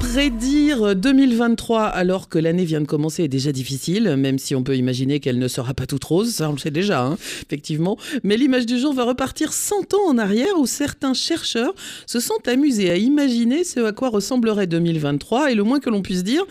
Prédire 2023 alors que l'année vient de commencer est déjà difficile, même si on peut imaginer qu'elle ne sera pas toute rose, ça on le sait déjà, hein, effectivement. Mais l'image du jour va repartir 100 ans en arrière où certains chercheurs se sont amusés à imaginer ce à quoi ressemblerait 2023 et le moins que l'on puisse dire,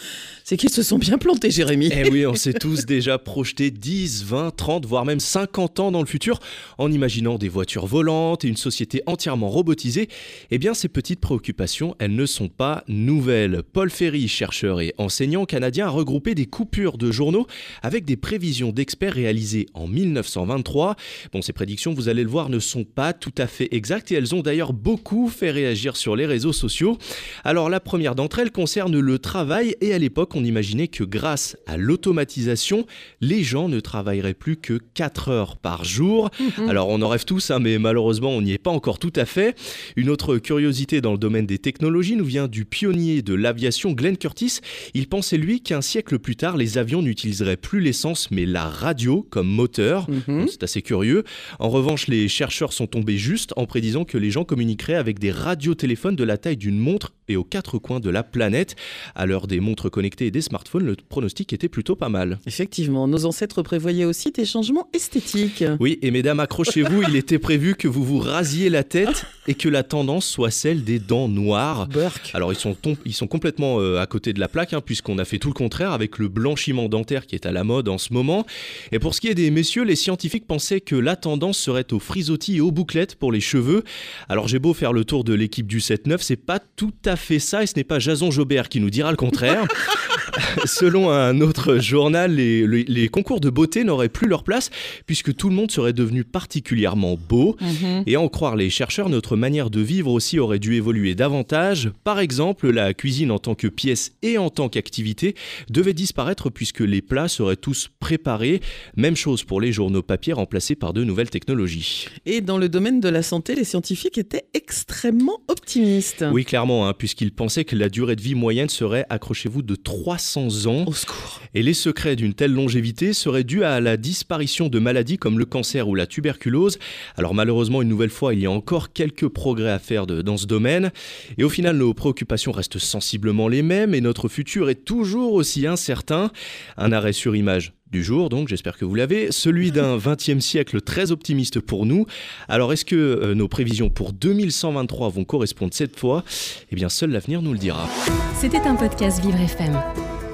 c'est qu'ils se sont bien plantés, Jérémy. Eh oui, on s'est tous déjà projeté 10, 20, 30, voire même 50 ans dans le futur en imaginant des voitures volantes et une société entièrement robotisée. Eh bien, ces petites préoccupations, elles ne sont pas nouvelles. Paul Ferry, chercheur et enseignant canadien, a regroupé des coupures de journaux avec des prévisions d'experts réalisées en 1923. Bon, ces prédictions, vous allez le voir, ne sont pas tout à fait exactes et elles ont d'ailleurs beaucoup fait réagir sur les réseaux sociaux. Alors, la première d'entre elles concerne le travail et à l'époque, on imaginait que grâce à l'automatisation, les gens ne travailleraient plus que 4 heures par jour. Mhm. Alors on en rêve tous, hein, mais malheureusement on n'y est pas encore tout à fait. Une autre curiosité dans le domaine des technologies nous vient du pionnier de l'aviation Glenn Curtis. Il pensait lui qu'un siècle plus tard, les avions n'utiliseraient plus l'essence mais la radio comme moteur. Mhm. C'est assez curieux. En revanche, les chercheurs sont tombés juste en prédisant que les gens communiqueraient avec des radiotéléphones de la taille d'une montre et aux quatre coins de la planète. À l'heure des montres connectées des smartphones, le pronostic était plutôt pas mal. Effectivement, nos ancêtres prévoyaient aussi des changements esthétiques. Oui, et mesdames, accrochez-vous, il était prévu que vous vous rasiez la tête et que la tendance soit celle des dents noires. Alors ils sont, ils sont complètement euh, à côté de la plaque, hein, puisqu'on a fait tout le contraire avec le blanchiment dentaire qui est à la mode en ce moment. Et pour ce qui est des messieurs, les scientifiques pensaient que la tendance serait aux frisottis et aux bouclettes pour les cheveux. Alors j'ai beau faire le tour de l'équipe du 7-9, c'est pas tout à fait ça, et ce n'est pas Jason Jobert qui nous dira le contraire. Selon un autre journal, les, concours de beauté n'auraient plus leur place puisque tout le monde serait devenu particulièrement beau. Mhm. Et à en croire les chercheurs, notre manière de vivre aussi aurait dû évoluer davantage. Par exemple, la cuisine en tant que pièce et en tant qu'activité devait disparaître puisque les plats seraient tous préparés. Même chose pour les journaux papier remplacés par de nouvelles technologies. Et dans le domaine de la santé, les scientifiques étaient extrêmement optimistes. Oui, clairement, hein, puisqu'ils pensaient que la durée de vie moyenne serait, accrochez-vous, de 300 ans. Au secours. Et les secrets d'une telle longévité seraient dus à la disparition de maladies comme le cancer ou la tuberculose. Alors malheureusement, une nouvelle fois, il y a encore quelques progrès à faire dans ce domaine. Et au final, nos préoccupations restent sensiblement les mêmes et notre futur est toujours aussi incertain. Un arrêt sur image du jour, donc j'espère que vous l'avez, celui d'un 20e siècle très optimiste pour nous. Alors est-ce que euh, nos prévisions pour 2123 vont correspondre cette fois? Eh bien seul l'avenir nous le dira. C'était un podcast Vivre FM.